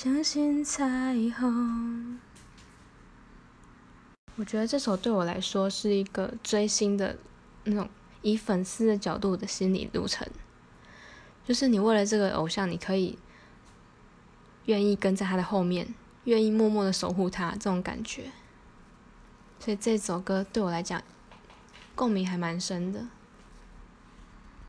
相信彩虹。我觉得这首对我来说是一个追星的那种以粉丝的角度的心理路程，就是你为了这个偶像，你可以愿意跟在他的后面，愿意默默的守护他，这种感觉。所以这首歌对我来讲共鸣还蛮深的。